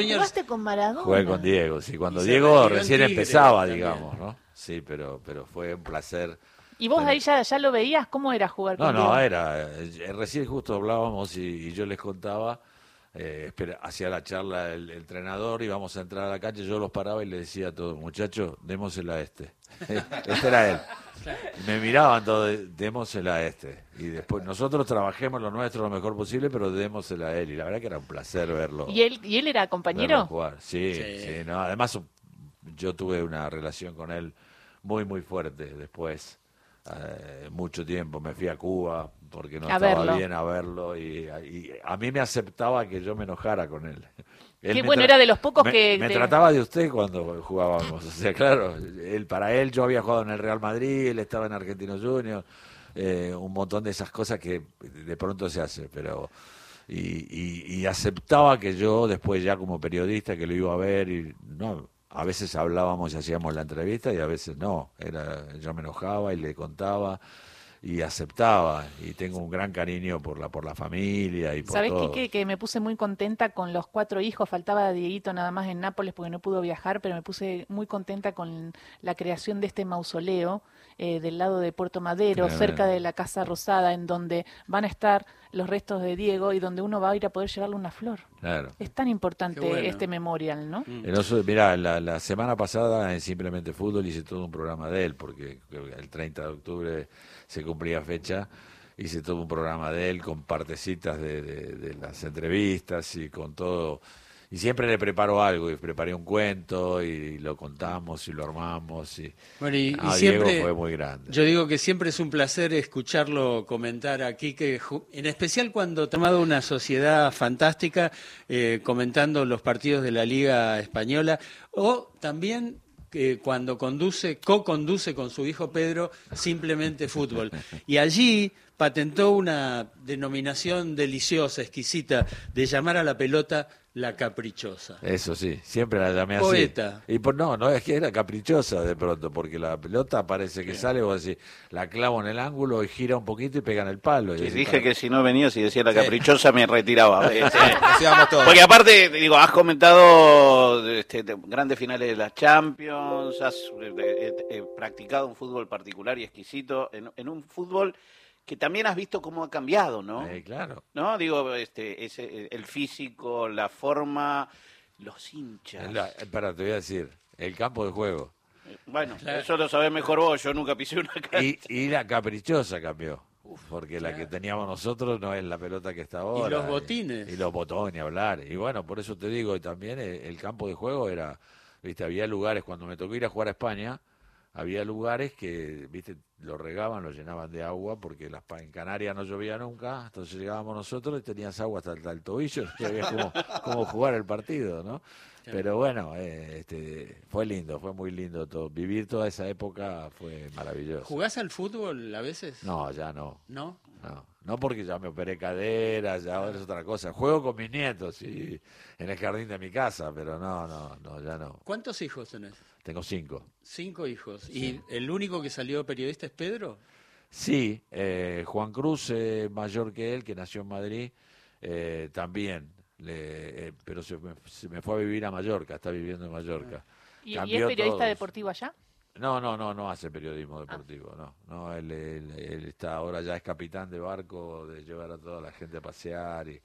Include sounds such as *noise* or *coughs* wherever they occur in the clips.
¿Jugaste con Maradona? Jugué con Diego, sí. Cuando Diego recién Tigre empezaba, también. digamos, ¿no? Sí, pero, pero fue un placer. ¿Y vos Bueno. ahí ya, ya lo veías? ¿Cómo era jugar No, con no, Diego? era. eh, Recién justo hablábamos y, y yo les contaba. Eh, espera, hacía la charla el, el entrenador, íbamos a entrar a la cancha, yo los paraba y le decía a todos, muchachos, démosela a este. *laughs* este era él. Y me miraban todos, démosela a este. Y después, nosotros trabajemos lo nuestro lo mejor posible, pero démosela a él. Y la verdad que era un placer verlo. ¿Y él, ¿Y él era compañero? jugar. Sí, Sí. sí, no, además yo tuve una relación con él muy, muy fuerte después. eh, mucho tiempo me fui a Cuba porque no A estaba verlo. bien a verlo y, y a mí me aceptaba que yo me enojara con él. Él Qué bueno, era de los pocos me, que me trataba de usted cuando jugábamos. O sea, claro, él para él yo había jugado en el Real Madrid, él estaba en Argentinos Juniors, eh, un montón de esas cosas que de pronto se hace, pero y, y- y aceptaba que yo después ya como periodista que lo iba a ver y no a veces hablábamos y hacíamos la entrevista y a veces no era yo me enojaba y le contaba y aceptaba y tengo un gran cariño por la por la familia y por ¿Sabés, todo Quique, que me puse muy contenta con los cuatro hijos? Faltaba Dieguito nada más en Nápoles porque no pudo viajar, pero me puse muy contenta con la creación de este mausoleo eh, del lado de Puerto Madero, cerca de la Casa Rosada, en donde van a estar los restos de Diego y donde uno va a ir a poder llevarle una flor. claro Es tan importante bueno. este memorial, ¿no? Mm. El oso- mirá, la, la semana pasada en Simplemente Fútbol hice todo un programa de él, porque el 30 de octubre se cumplía fecha, hice todo un programa de él con partecitas de, de- de las entrevistas y con todo. Y siempre le preparo algo, y preparé un cuento y lo contamos y lo armamos. Y, Bueno, y, y Ah, siempre, Diego fue muy grande. yo digo que siempre es un placer escucharlo comentar aquí, que en especial cuando ha tomado una sociedad fantástica, eh, comentando los partidos de la Liga Española, o también que cuando conduce, co-conduce con su hijo Pedro, simplemente fútbol. Y allí patentó una denominación deliciosa, exquisita, de llamar a la pelota la caprichosa. Eso sí, siempre la llamé así. Poeta. Y por, no, no es que era caprichosa de pronto, porque la pelota parece que sale, vos decís, la clavo en el ángulo y gira un poquito y pega en el palo. Y dije "Para". que si no venía, si decía la caprichosa, me retiraba. *laughs* Sí. Porque aparte, digo, has comentado este, de grandes finales de las Champions, has eh, eh, eh, practicado un fútbol particular y exquisito, en, en un fútbol que también has visto cómo ha cambiado, ¿no? Eh, claro. ¿No? Digo, este, ese, el físico, la forma, los hinchas. La- espera, te voy a decir, el campo de juego. Bueno, *laughs* Claro. eso lo sabés mejor vos, yo nunca pisé una cancha. Y, y la caprichosa cambió. Porque la que teníamos nosotros no es la pelota que está ahora. los botines. Y, los botones, hablar. Y bueno, por eso te digo, y también el, el campo de juego era, viste, había lugares, cuando me tocó ir a jugar a España, había lugares que, viste, lo regaban, lo llenaban de agua, porque las, en Canarias no llovía nunca, entonces llegábamos nosotros y tenías agua hasta, hasta el tobillo, *laughs* no sabías cómo, cómo jugar el partido, ¿no? Pero bueno, eh, este, fue lindo, fue muy lindo todo. Vivir toda esa época fue maravilloso. ¿Jugás al fútbol a veces? No, ya no. ¿No? No, no porque ya me operé cadera, ya ahora es otra cosa. Juego con mis nietos y en el jardín de mi casa, pero no, no, no, ya no. ¿Cuántos hijos tenés? Tengo cinco. Cinco hijos. ¿Y el único que salió periodista es Pedro? Sí, eh, Juan Cruz, eh, mayor que él, que nació en Madrid, eh, también, le- eh, pero se me, se me fue a vivir a Mallorca, está viviendo en Mallorca. ¿Y, y es periodista deportivo allá? No, no, no, no hace periodismo deportivo, no. No, él, él- él está ahora ya es capitán de barco, de llevar a toda la gente a pasear y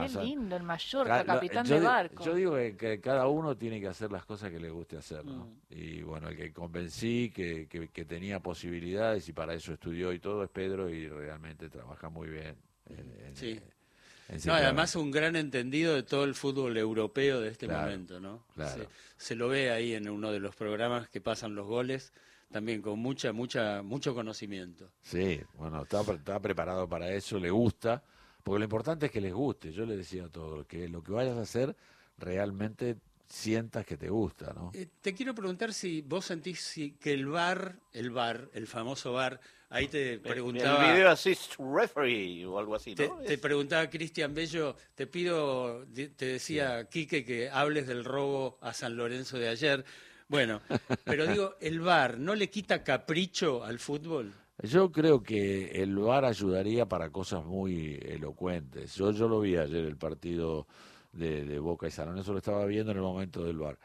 Qué lindo, el Mallorca, Ca- lo- capitán yo de barco. Yo digo que, que cada uno tiene que hacer las cosas que le guste hacer, ¿no? Mm. Y bueno, el que convencí que, que, que tenía posibilidades y para eso estudió y todo es Pedro y realmente trabaja muy bien. en- en- Sí. en No, Simplemente. además un gran entendido de todo el fútbol europeo de este Claro, momento, ¿no? claro. Se, se lo ve ahí en uno de los programas que pasan los goles, también con mucha, mucha, mucho conocimiento. Sí, bueno, está preparado para eso, le gusta, porque lo importante es que les guste. Yo le decía a todos que lo que vayas a hacer realmente sientas que te gusta, ¿no? Eh, te quiero preguntar si vos sentís si- que el bar, el bar, el famoso bar, ahí te preguntaba... El video assist referee o algo así, Te, ¿no? te preguntaba Cristian Bello, te pido, te decía Quique que hables del robo a San Lorenzo de ayer. Bueno, pero digo, el VAR no le quita capricho al fútbol. Yo creo que el VAR ayudaría para cosas muy elocuentes. Yo, yo lo vi ayer el partido de, de Boca y San Lorenzo lo estaba viendo en el momento del bar.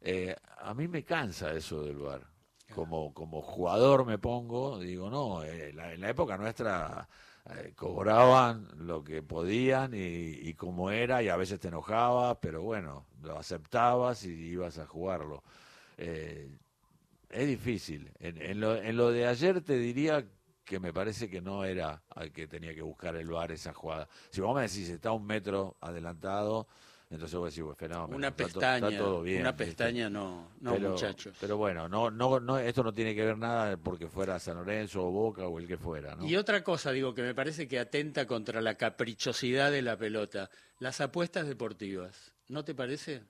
Eh, a mí me cansa eso del bar. Como, como jugador me pongo, digo, no, eh, la- en la época nuestra eh, cobraban lo que podían y, y como era, y a veces te enojabas, pero bueno, lo aceptabas y ibas a jugarlo. Eh, es difícil. En, en lo, en lo de ayer te diría que me parece que no era al que tenía que buscar el bar esa jugada. Si vos me decís, está un metro adelantado, entonces vos decís, bueno, fenómeno, Una está to- pestaña, está todo bien. una ¿viste? pestaña no, no pero, muchachos. Pero bueno, no, no, no, esto no tiene que ver nada porque fuera San Lorenzo o Boca o el que fuera, ¿no? Y otra cosa, digo, que me parece que atenta contra la caprichosidad de la pelota, las apuestas deportivas. ¿No te parece?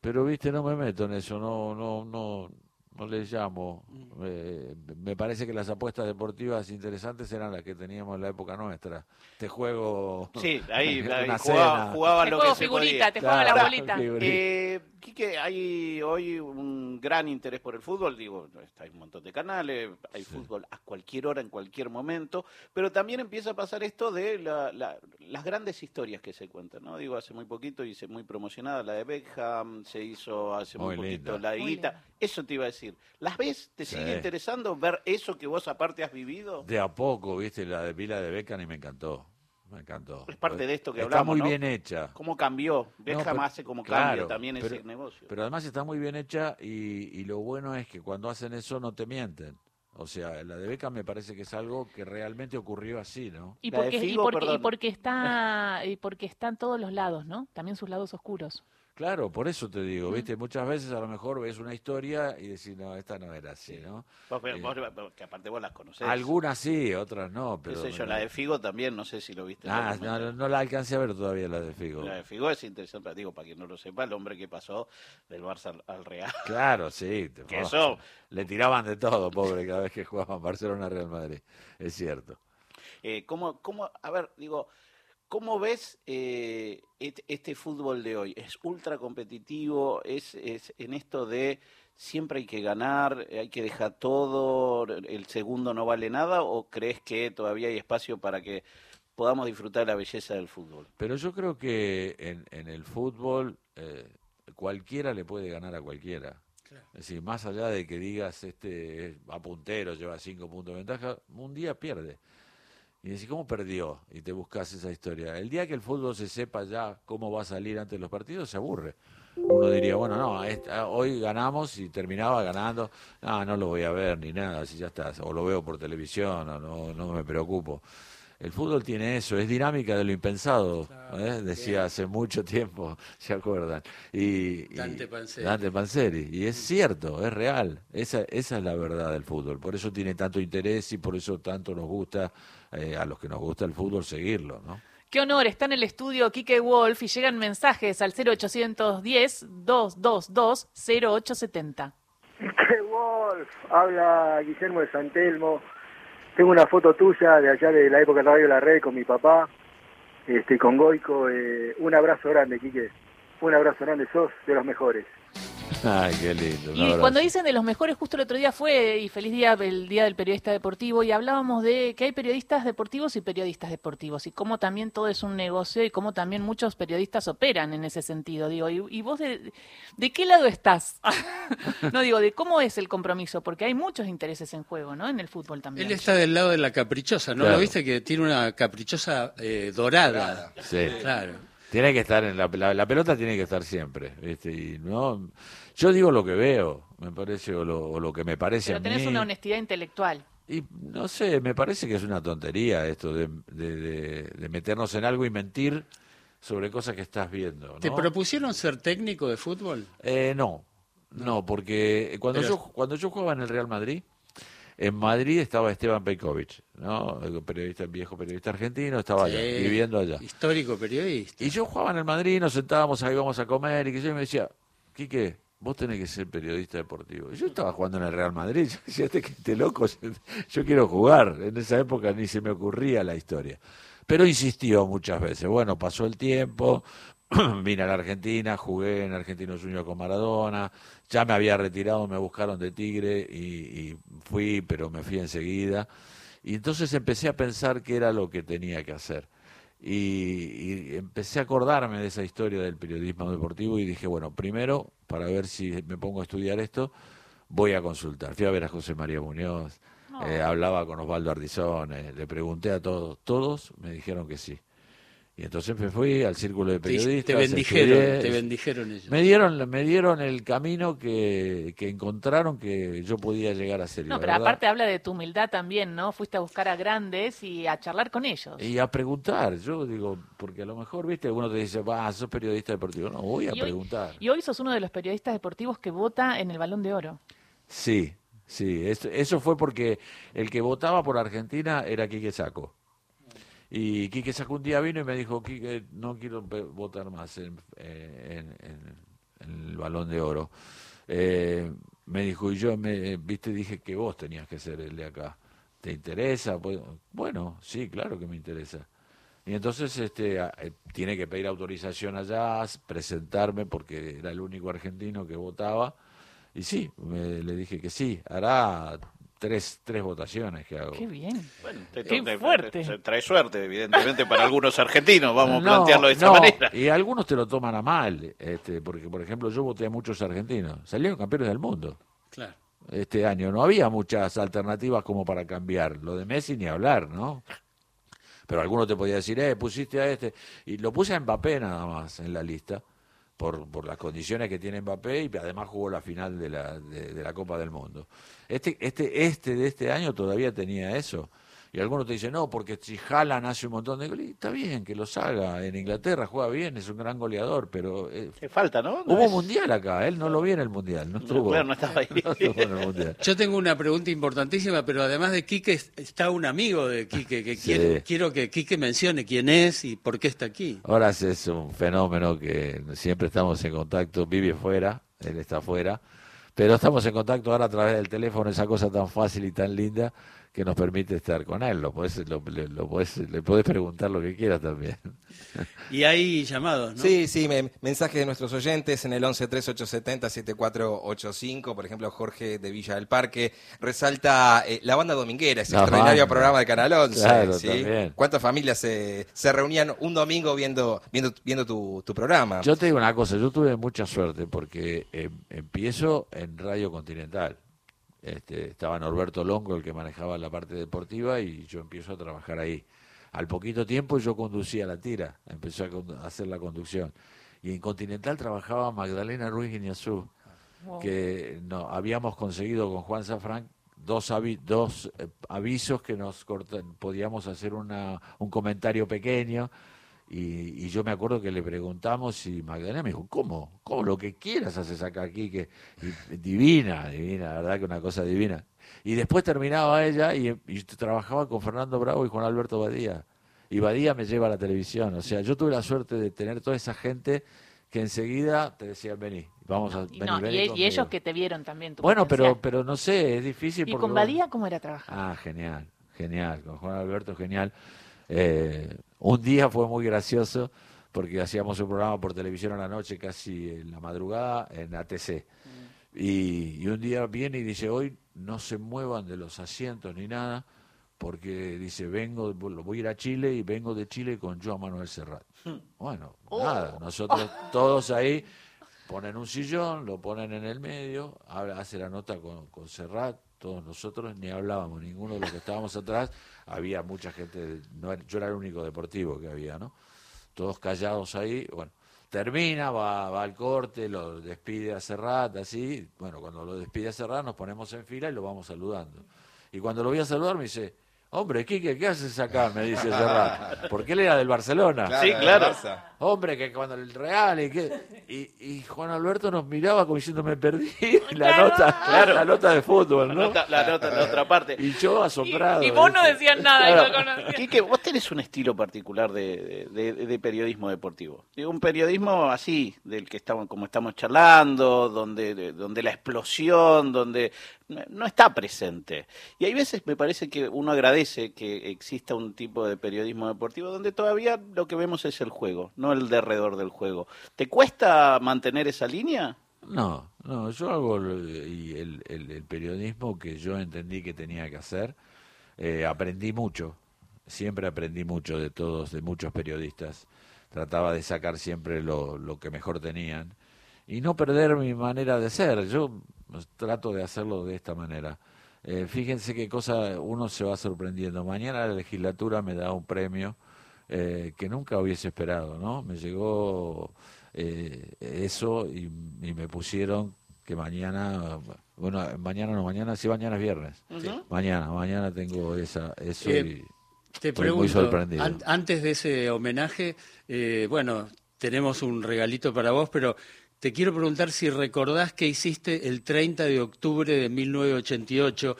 Pero viste, no me meto en eso, no, no, no, no les llamo. Mm. Eh, me parece que las apuestas deportivas interesantes eran las que teníamos en la época nuestra. Te juego. Sí, ahí, *laughs* jugaba, cena. jugaban Te lo juego que se figurita, podía. te juego la bolita. figurita. Eh, Quique, hay hoy un gran interés por el fútbol, digo, hay un montón de canales, hay fútbol a cualquier hora, en cualquier momento, pero también empieza a pasar esto de la- la- las grandes historias que se cuentan, ¿no? Digo, hace muy poquito hice muy promocionada la de Beckham, se hizo hace muy, Muy poquito la de Muy Guita, eso te iba a decir. ¿Las ves? ¿Te Sí. sigue interesando ver eso que vos aparte has vivido? De a poco, viste, la de Pila de Beckham y me encantó. Me encantó. Es parte de esto que Está hablamos, muy ¿no? bien hecha. ¿Cómo cambió? Beckham pero- hace como claro, cambio también pero- ese negocio. Pero además está muy bien hecha y, y lo bueno es que cuando hacen eso no te mienten. O sea, la de Beckham me parece que es algo que realmente ocurrió así, ¿no? Y porque, y, porque, y porque está y porque están todos los lados, ¿no? También sus lados oscuros. Claro, por eso te digo, viste, muchas veces a lo mejor ves una historia y decís, no, esta no era así, ¿no? Vos, pero Eh, vos- que aparte vos las conocés. Algunas sí, otras no, pero... sé yo, la de Figo también, no sé si lo viste. Ah, no, no, no la alcancé a ver todavía la de Figo. La de Figo es interesante, digo, para quien no lo sepa, el hombre que pasó del Barça al, al Real. Claro, sí. Que eso- Le tiraban de todo, pobre, cada vez que jugaban Barcelona-Real Madrid. Es cierto. Eh, ¿cómo, cómo, a ver, digo, ¿cómo ves eh, este fútbol de hoy? ¿Es ultra competitivo? ¿Es, es en esto de siempre hay que ganar, hay que dejar todo, el segundo no vale nada? ¿O crees que todavía hay espacio para que podamos disfrutar de la belleza del fútbol? Pero yo creo que en, en el fútbol eh, cualquiera le puede ganar a cualquiera. Es decir, más allá de que digas, este es- va puntero, lleva cinco puntos de ventaja, un día pierde. Y decís, ¿cómo perdió? Y te buscas esa historia. El día que el fútbol se sepa ya cómo va a salir antes de los partidos, se aburre. Uno diría, bueno, no, hoy ganamos y terminaba ganando. No, no lo voy a ver ni nada, así ya está. O lo veo por televisión, o no, no me preocupo. El fútbol tiene eso, es dinámica de lo impensado, ¿eh? decía hace mucho tiempo, *laughs* ¿se acuerdan? Y, y- Dante Panzeri. Dante Panzeri. Y es cierto, es real, esa, esa es la verdad del fútbol. Por eso tiene tanto interés y por eso tanto nos gusta, eh, a los que nos gusta el fútbol, seguirlo, ¿no? Qué honor, está en el estudio Quique Wolf y llegan mensajes al 0810-222-0870. ¡Qué Wolf! Habla Guillermo de Santelmo. Tengo una foto tuya de allá de la época de Radio La Red con mi papá, este, con Goico. eh, un abrazo grande, Quique. Un abrazo grande, sos de los mejores. *laughs* Ay, qué lindo. Y abrazo. cuando dicen de los mejores, justo el otro día fue, y feliz día, el día del periodista deportivo, y hablábamos de que hay periodistas deportivos y periodistas deportivos, y cómo también todo es un negocio y cómo también muchos periodistas operan en ese sentido. Digo, ¿y, y vos de, de qué lado estás? *laughs* no digo, de cómo es el compromiso, porque hay muchos intereses en juego, ¿no? En el fútbol también. Él está del lado de la caprichosa, ¿no Claro. lo viste? Que tiene una caprichosa eh, dorada. Sí. Claro. Tiene que estar en la, la, la pelota tiene que estar siempre, ¿viste? Y no, yo digo lo que veo, me parece, o lo, o lo que me parece Pero a tenés mí. una honestidad intelectual. Y no sé, me parece que es una tontería esto de, de, de- de meternos en algo y mentir sobre cosas que estás viendo. ¿no? ¿Te propusieron ser técnico de fútbol? Eh, no, no, porque cuando Pero- yo cuando yo jugaba en el Real Madrid, en Madrid estaba Esteban Pejkovic, ¿no? El periodista, viejo periodista argentino, estaba allá, viviendo allá. Histórico periodista. Y yo jugaba en el Madrid, nos sentábamos ahí, íbamos a comer, y que yo me decía, Quique, vos tenés que ser periodista deportivo. Y yo estaba jugando en el Real Madrid, *laughs* yo decía, este, este loco, *laughs* yo quiero jugar. En esa época ni se me ocurría la historia. Pero insistió muchas veces. Bueno, pasó el tiempo, *coughs* vine a la Argentina, jugué en Argentino Junior con Maradona, ya me había retirado, me buscaron de Tigre y, y fui, pero me fui enseguida. Y entonces empecé a pensar qué era lo que tenía que hacer. Y, y empecé a acordarme de esa historia del periodismo deportivo y dije, bueno, primero, para ver si me pongo a estudiar esto, voy a consultar. Fui a ver a José María Muñoz, eh, hablaba con Osvaldo Ardizón, eh, le pregunté a todos, todos me dijeron que sí. Y entonces me fui al círculo de periodistas. te bendijeron, estudié, te bendijeron ellos. me dieron, me dieron el camino que, que encontraron que yo podía llegar a ser. No, pero verdad- aparte habla de tu humildad también, ¿no? Fuiste a buscar a grandes y a charlar con ellos. Y a preguntar, yo digo, porque a lo mejor, viste, uno te dice, va, sos periodista deportivo. No, voy a Y hoy- preguntar. Y hoy sos uno de los periodistas deportivos que vota en el Balón de Oro. Sí, sí, eso, eso fue porque el que votaba por Argentina era Quique Saco. Y Quique Saco un día vino y me dijo, Quique, no quiero votar más en, eh, en- en- en el Balón de Oro. Eh, me dijo, y yo, me, viste, dije que vos tenías que ser el de acá. ¿Te interesa? Pues, Bueno, sí, claro que me interesa. Y entonces este, eh, tiene que pedir autorización allá, presentarme porque era el único argentino que votaba. Y sí, me- le dije que sí, hará tres, tres votaciones que hago. Qué bien. Bueno, te- Qué te- fuerte. te- trae suerte, evidentemente, para algunos argentinos, vamos *laughs* a plantearlo de esta no, manera. Y algunos te lo toman a mal, este, porque por ejemplo yo voté a muchos argentinos, salieron campeones del mundo Claro. este año, no había muchas alternativas como para cambiar, lo de Messi ni hablar, ¿no? Pero alguno te podía decir, eh, pusiste a este, y lo puse a Mbappé nada más en la lista, por, por las condiciones que tiene Mbappé y además jugó la final de la, de, de la Copa del Mundo. Este, este, este de este año todavía tenía eso. Y algunos te dicen, no, porque si Haaland hace un montón de goles, está bien que los haga. En Inglaterra juega bien, es un gran goleador, pero eh, Te falta, ¿no? No hubo es- mundial acá, él no lo vi en el mundial, no estuvo. claro, no estaba ahí. *laughs* no estuvo en el mundial. Yo tengo una pregunta importantísima, pero además de Quique es- está un amigo de Quique que *laughs* Sí. quiero, quiero que Quique mencione quién es y por qué está aquí. Ahora es un fenómeno que siempre estamos en contacto, vive fuera, él está fuera, pero estamos en contacto ahora a través del teléfono, esa cosa tan fácil y tan linda que nos permite estar con él. Lo podés, lo, le- lo podés- le podés preguntar lo que quieras también. Y hay llamados, ¿no? Sí, sí, me- mensajes de nuestros oyentes en el 11 3870 7485, por ejemplo, Jorge de Villa del Parque resalta eh, la banda dominguera, ese La extraordinario banda. programa de Canal 11. Claro, ¿sí? ¿Cuántas familias se, se reunían un domingo viendo viendo, viendo tu, tu programa? Yo te digo una cosa, yo tuve mucha suerte porque eh, empiezo en Radio Continental. Este, estaba Norberto Longo, el que manejaba la parte deportiva, y yo empiezo a trabajar ahí. Al poquito tiempo yo conducía la tira, empecé a, hacer la conducción. Y en Continental trabajaba Magdalena Ruiz Guiñazú, Wow. que no, habíamos conseguido con Juan Safran dos, avi- dos eh, avisos que nos cortan, podíamos hacer una, un comentario pequeño. Y, y yo me acuerdo que le preguntamos y Magdalena me dijo, ¿cómo? ¿Cómo? Lo que quieras haces acá aquí, que y- divina, divina, la verdad que una cosa divina. Y después terminaba ella y, y trabajaba con Fernando Bravo y Juan Alberto Badía. Y Badía me lleva a la televisión. O sea, yo tuve la suerte de tener toda esa gente que enseguida te decían, vení, vamos a Y, vení, no, vení y- y, conmigo". ellos que te vieron también. Tu Bueno, pero, potencial. pero no sé, es difícil. ¿Y porque con vos- Badía cómo era trabajar? Ah, genial, genial. Con Juan Alberto, genial. Eh, un día fue muy gracioso porque hacíamos un programa por televisión a la noche, casi en la madrugada, en ATC. Y, y un día viene y dice, hoy no se muevan de los asientos ni nada, porque dice, vengo, voy a ir a Chile y vengo de Chile con Joan Manuel Serrat. Bueno, nada, nosotros *laughs* todos ahí ponen un sillón, lo ponen en el medio, hace la nota con, con Serrat, todos nosotros ni hablábamos, ninguno de los que estábamos *laughs* atrás, había mucha gente, no era- yo era el único deportivo que había, ¿no? Todos callados ahí, bueno, termina, va, va al corte, lo despide a Serrat, así, bueno, cuando lo despide a Serrat nos ponemos en fila y lo vamos saludando. Y cuando lo voy a saludar me dice, hombre, Quique, ¿qué haces acá? Me dice Serrat, porque él era del Barcelona. Sí, claro. Hombre, que cuando el Real y que y, y Juan Alberto nos miraba como diciendo me perdí *laughs* la Claro. nota, la nota de fútbol, La ¿no? nota, la nota en la otra parte. Y yo Y, asombrado. y vos no decías nada. y Claro. conocías. Quique, vos tenés un estilo particular de, de- de- de periodismo deportivo. Digo, un periodismo así, del que estamos, como estamos charlando, donde, de- donde la explosión, donde no está presente. Y hay veces me parece que uno agradece que exista un tipo de periodismo deportivo donde todavía lo que vemos es el juego, no el de del juego. ¿Te cuesta mantener esa línea? No, no, yo hago el, el- el periodismo que yo entendí que tenía que hacer. Eh, aprendí mucho, siempre aprendí mucho de todos, de muchos periodistas. Trataba de sacar siempre lo, lo que mejor tenían y no perder mi manera de ser. Yo trato de hacerlo de esta manera. Eh, fíjense qué cosa uno se va sorprendiendo. Mañana la legislatura me da un premio eh, que nunca hubiese esperado, ¿no? Me llegó eh, eso y, y me pusieron que mañana, bueno, mañana no, mañana sí, mañana es viernes. Mañana, mañana tengo esa, eso Eh, y Te estoy muy pregunto, sorprendido. an- antes de ese homenaje, eh, bueno, tenemos un regalito para vos, pero te quiero preguntar si recordás qué hiciste el 30 de octubre de 1988.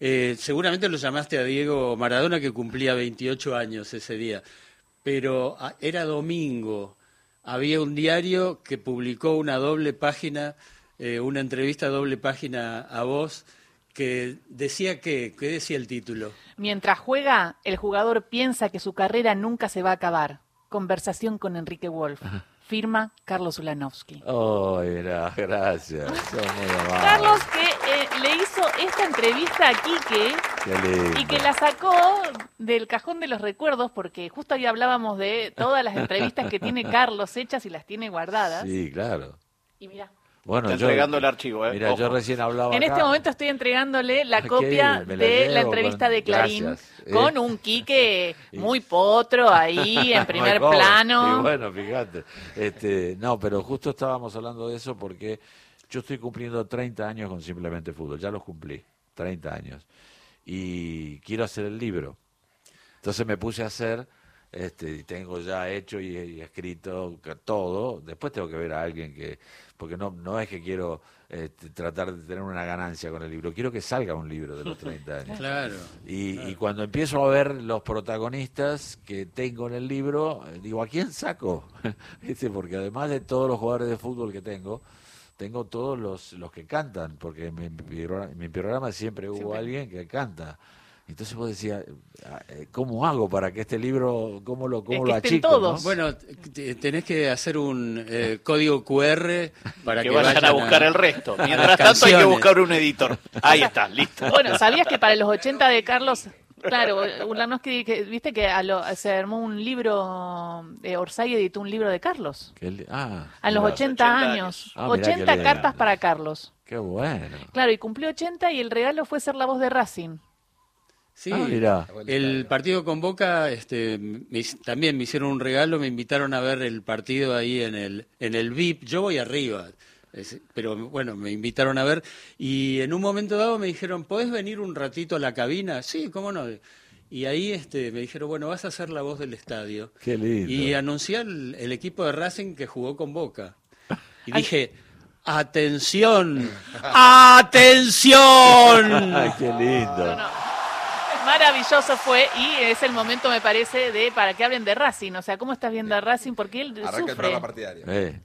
Eh, seguramente lo llamaste a Diego Maradona, que cumplía 28 años ese día, pero ah, era domingo. Había un diario que publicó una doble página, eh, una entrevista doble página a vos, que decía que, ¿qué decía el título? Mientras juega, el jugador piensa que su carrera nunca se va a acabar. Conversación con Enrique Wolf. Firma Carlos Ulanovsky. Oh, mira, gracias. Sos muy. Carlos que eh, le hizo esta entrevista a Quique y que la sacó del cajón de los recuerdos porque justo ahí hablábamos de todas las entrevistas que tiene *laughs* Carlos hechas y las tiene guardadas. Sí, claro. Y mira, Bueno, Está yo, entregando el archivo, ¿eh? Mira, yo recién hablaba en acá. este momento estoy entregándole la *laughs* copia la de la entrevista con- de Clarín gracias. Eh. con un *laughs* Quique muy potro ahí en *laughs* primer plano. Y bueno, fíjate. Este, no, pero justo estábamos hablando de eso porque yo estoy cumpliendo 30 años con Simplemente Fútbol. Ya los cumplí, 30 años. Y quiero hacer el libro. Entonces me puse a hacer, este, y tengo ya hecho y, y escrito todo. Después tengo que ver a alguien que, porque no, no es que quiero este, tratar de tener una ganancia con el libro, quiero que salga un libro de los 30 *laughs* años. Claro. Y, y cuando empiezo a ver los protagonistas que tengo en el libro, eh, digo, ¿a quién saco? *laughs* ¿Viste? Porque además de todos los jugadores de fútbol que tengo, tengo todos los, los que cantan, porque en mi, programa- en mi programa siempre hubo Siempre. alguien que canta. Entonces vos decías, eh, ¿cómo hago para que este libro, cómo lo, cómo que lo estén achico? todos. no? Bueno, tenés que hacer un eh, código QR para que que, vayan a buscar el resto. Mientras tanto hay que buscar un editor. Ahí está, listo. Bueno, ¿sabías que para los 80 de Carlos, claro, Ulanovsky, que, viste que a lo- se armó un libro, eh, Orsay editó un libro de Carlos? Ah, A los mirá, 80, 80 años. Ah, mirá qué 80 lindo. cartas para Carlos. Qué bueno. Claro, y cumplió 80 y el regalo fue ser la voz de Racing. Sí, Ah, el partido con Boca este, me también me hicieron un regalo, me invitaron a ver el partido ahí en el, en el VIP. Yo voy arriba, es- pero bueno, me invitaron a ver y en un momento dado me dijeron, ¿podés venir un ratito a la cabina? Sí, cómo no. Y ahí este, me dijeron, bueno, vas a ser la voz del estadio. Qué lindo. Y anuncié el, el equipo de Racing que jugó con Boca. Y Ay. dije, atención, *laughs* atención. *laughs* Ay, qué lindo. No, no. Maravilloso fue y es el momento, me parece, de para que hablen de Racing. O sea, ¿cómo estás viendo a Racing? Porque él Arranca el sufre. programa partidario. Eh,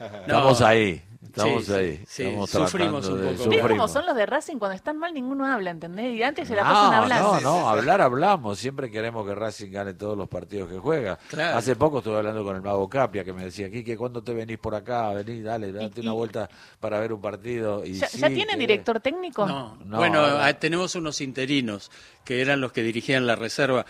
No. Estamos ahí, estamos Sí, ahí. sí, estamos sufrimos un de- poco. ¿Ves cómo son los de Racing? Cuando están mal ninguno habla, ¿entendés? Y antes se la No, pasan no, hablando. no, hablar hablamos, siempre queremos que Racing gane todos los partidos que juega. Claro. Hace poco estuve hablando con el mago Capia que me decía, Quique, ¿cuándo te venís por acá? Vení, dale, date Y- una y- vuelta para ver un partido. Y ¿Ya, sí, ya tienen que- director técnico? No, No, bueno, ahora- ah, tenemos unos interinos que eran los que dirigían la reserva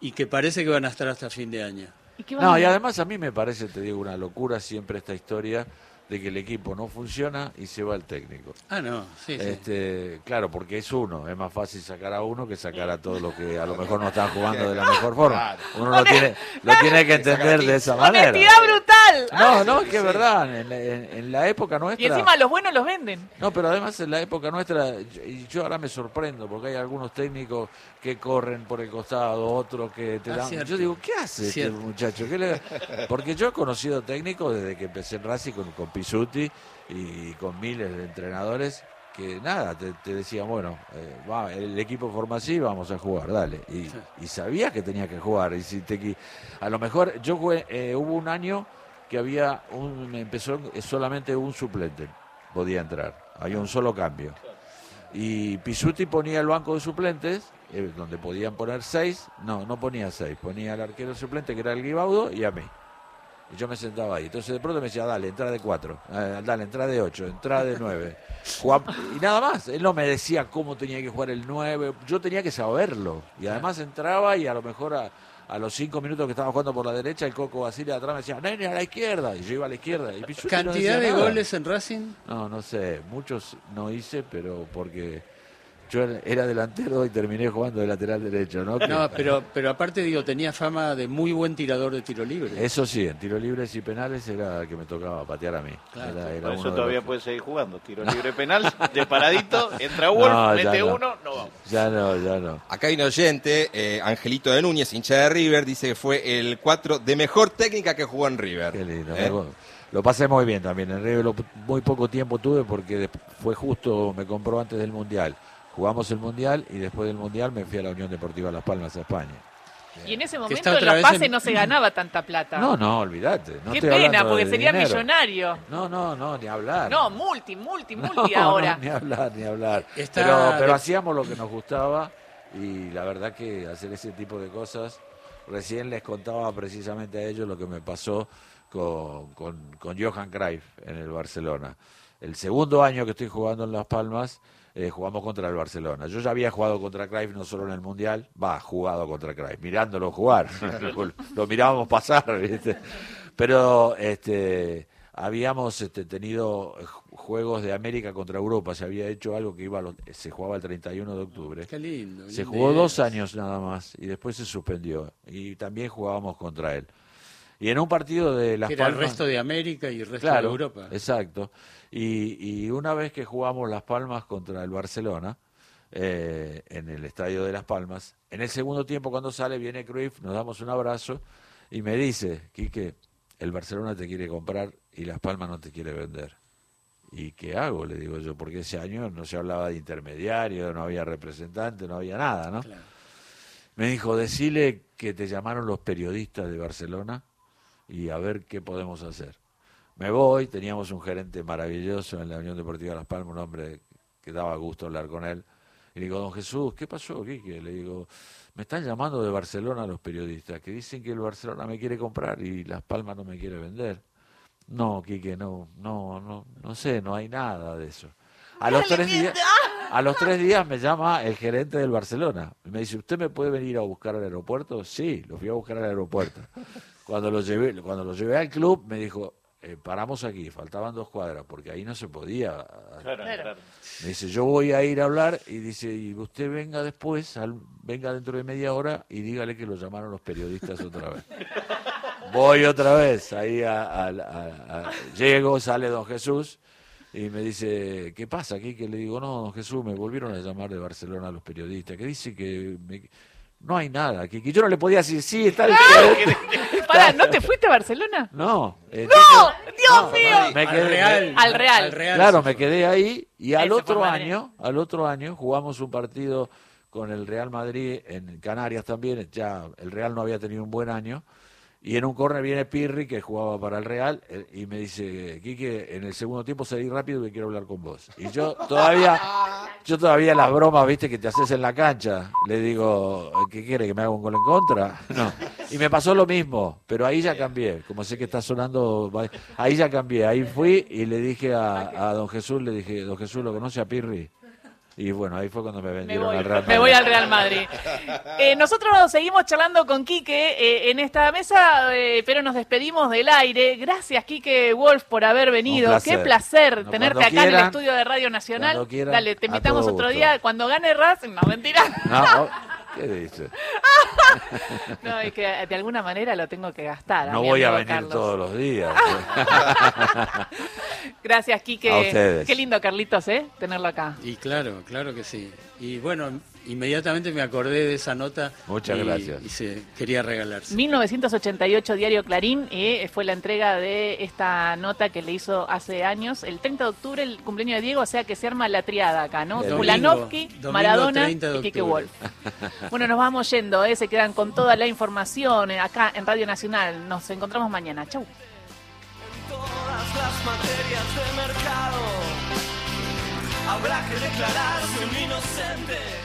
y que parece que van a estar hasta fin de año. ¿Y No, y además a mí me parece, te digo, una locura siempre esta historia de que el equipo no funciona y se va el técnico. Ah, no, sí, sí. Este, claro, porque es uno, es más fácil sacar a uno que sacar a todos los que a lo mejor no están jugando de la mejor forma. Uno lo tiene, lo tiene que entender de esa manera. ¡Honestidad brutal! No, no, es que es verdad, en, en- en la época nuestra... Y encima los buenos los venden. No, pero además en la época nuestra, y yo ahora me sorprendo, porque hay algunos técnicos que corren por el costado, otros que te Ah, dan... Yo digo, ¿qué hace este muchacho? ¿Qué le- Porque yo he conocido técnicos desde que empecé en Racing con, con Pisuti y con miles de entrenadores que nada, te, te decían, bueno, eh, va, el equipo forma así, vamos a jugar, dale. Y, y sabías que tenía que jugar. Y si te, a lo mejor, yo jugué, eh, hubo un año que había un, empezó solamente un suplente, podía entrar, había un solo cambio. Y Pisuti ponía el banco de suplentes, eh, donde podían poner seis, no, no ponía seis, ponía al arquero suplente que era el Guibaudo y a mí. Y yo me sentaba ahí. Entonces de pronto me decía, dale, entra de cuatro, eh, dale, entra de ocho, entra de nueve. *laughs* Y nada más. Él no me decía cómo tenía que jugar el nueve. Yo tenía que saberlo. Y además entraba y a lo mejor a, a los cinco minutos que estaba jugando por la derecha, el Coco Basile atrás me decía, nene, a la izquierda. Y yo iba a la izquierda. Y no ¿Cantidad de nada. goles en Racing? No, no sé, muchos no hice, pero porque yo era delantero y terminé jugando de lateral derecho, ¿no? No, pero, pero aparte digo, tenía fama de muy buen tirador de tiro libre. Eso sí, en tiros libres y penales era el que me tocaba patear a mí. Claro, Era- era Por eso todavía los- puede seguir jugando. Tiro libre penal, de paradito, entra *laughs* Wolf, No, mete no. uno, no vamos. Ya no, ya no. Acá hay un oyente, eh, Angelito de Núñez, hincha de River, dice que fue el 4 de mejor técnica que jugó en River. Qué lindo. ¿Eh? Lo pasé muy bien también. En River lo- muy poco tiempo tuve porque fue justo, me compró antes del Mundial. Jugamos el Mundial y después del Mundial me fui a la Unión Deportiva Las Palmas a España. Y en ese momento en los vez pases en- no se ganaba tanta plata. No, no, olvídate. No Qué estoy pena, porque de sería dinero. millonario. No, no, no, ni hablar. No, multi, multi, *laughs* multi No, ahora. no, ni hablar, ni hablar. Está Pero, pero hacíamos lo que nos gustaba y la verdad que hacer ese tipo de cosas, recién les contaba precisamente a ellos lo que me pasó con, con, con Johan Cruyff en el Barcelona. El segundo año que estoy jugando en Las Palmas, eh, jugamos contra el Barcelona. Yo ya había jugado contra Cruyff no solo en el Mundial, va, jugado contra Cruyff, mirándolo jugar. *laughs* lo, lo mirábamos pasar, *laughs* ¿viste? Pero este habíamos este, tenido ju- juegos de América contra Europa, se había hecho algo que iba a los- se jugaba el 31 de octubre. Qué lindo. Se jugó dos años nada más y después se suspendió y también jugábamos contra él. Y en un partido de Las Que Era el resto de América y el resto claro, de Europa. exacto. Y, y una vez que jugamos Las Palmas contra el Barcelona eh, en el estadio de Las Palmas, en el segundo tiempo cuando sale viene Cruyff, nos damos un abrazo y me dice, Quique, el Barcelona te quiere comprar y Las Palmas no te quiere vender. ¿Y qué hago? Le digo yo, porque ese año no se hablaba de intermediario, no había representante, no había nada, ¿no? Claro. Me dijo, decile que te llamaron los periodistas de Barcelona y a ver qué podemos hacer. Me voy, teníamos un gerente maravilloso en la Unión Deportiva Las Palmas, un hombre que daba gusto hablar con él. Y le digo, don Jesús, ¿qué pasó, Quique? Le digo, me están llamando de Barcelona los periodistas, que dicen que el Barcelona me quiere comprar y Las Palmas no me quiere vender. No, Quique, no, no, no, no sé, no hay nada de eso. A los tres días, a los tres días me llama el gerente del Barcelona. Me dice, ¿usted me puede venir a buscar al aeropuerto? Sí, lo fui a buscar al aeropuerto. Cuando lo llevé, cuando lo llevé al club, me dijo, eh, paramos aquí, faltaban dos cuadras, porque ahí no se podía. Claro. Me dice, yo voy a ir a hablar y dice, y usted venga después, al- venga dentro de media hora y dígale que lo llamaron los periodistas otra vez. *laughs* Voy otra vez, ahí a, a- a- a- llego, sale don Jesús y me dice, ¿qué pasa aquí? Que le digo, no, don Jesús, me volvieron a llamar de Barcelona los periodistas, que dice que me- no hay nada, que, que yo no le podía decir, sí, está el *laughs* *laughs* Pará, ¿no te fuiste a Barcelona? No, ¡No! ¡Dios mío! me Al quedé- Real. Al Real. Claro, me quedé ahí y al Ese fue otro Madrid. año, al otro año jugamos un partido con el Real Madrid en Canarias también, ya el Real no había tenido un buen año y en un córner viene Pirri que jugaba para el Real eh, y me dice, "Quique, en el segundo tiempo salí rápido que quiero hablar con vos." Y yo todavía yo todavía las bromas, ¿viste? que te haces en la cancha, le digo, ¿qué quiere que me haga un gol en contra? *laughs* No. Y me pasó lo mismo, pero ahí ya cambié, como sé que está sonando, ahí ya cambié, ahí fui y le dije a, a don Jesús, le dije, don Jesús, ¿lo conoce a Pirri? Y bueno, ahí fue cuando me Me vendieron voy, al Real me voy Madrid. al Real Madrid. Eh, nosotros seguimos charlando con Quique eh, en esta mesa, eh, pero nos despedimos del aire. Gracias, Quique Wolf, por haber venido. Placer. Qué placer tenerte acá en el estudio de Radio Nacional. Dale, te invitamos otro día. Cuando gane Racing, no, mentira. No, *laughs* ¿Qué dice? *laughs* No, es que de alguna manera lo tengo que gastar. No voy a venir Carlos. todos los días. *laughs* Gracias, Quique. A ustedes. Qué lindo, Carlitos, ¿eh? Tenerlo acá. Y claro, claro que sí. Y bueno, inmediatamente me acordé de esa nota. Muchas y- gracias. Y se quería regalarse. 1988 Diario Clarín eh, fue la entrega de esta nota que le hizo hace años, el 30 de octubre, el cumpleaños de Diego, o sea que se arma la triada acá, ¿no? Domingo Maradona 30 de y Kike. Wolf. Bueno, nos vamos yendo, eh, se quedan con toda la información eh, acá en Radio Nacional. Nos encontramos mañana. Chau. todas las materias. Habrá que declararse un inocente.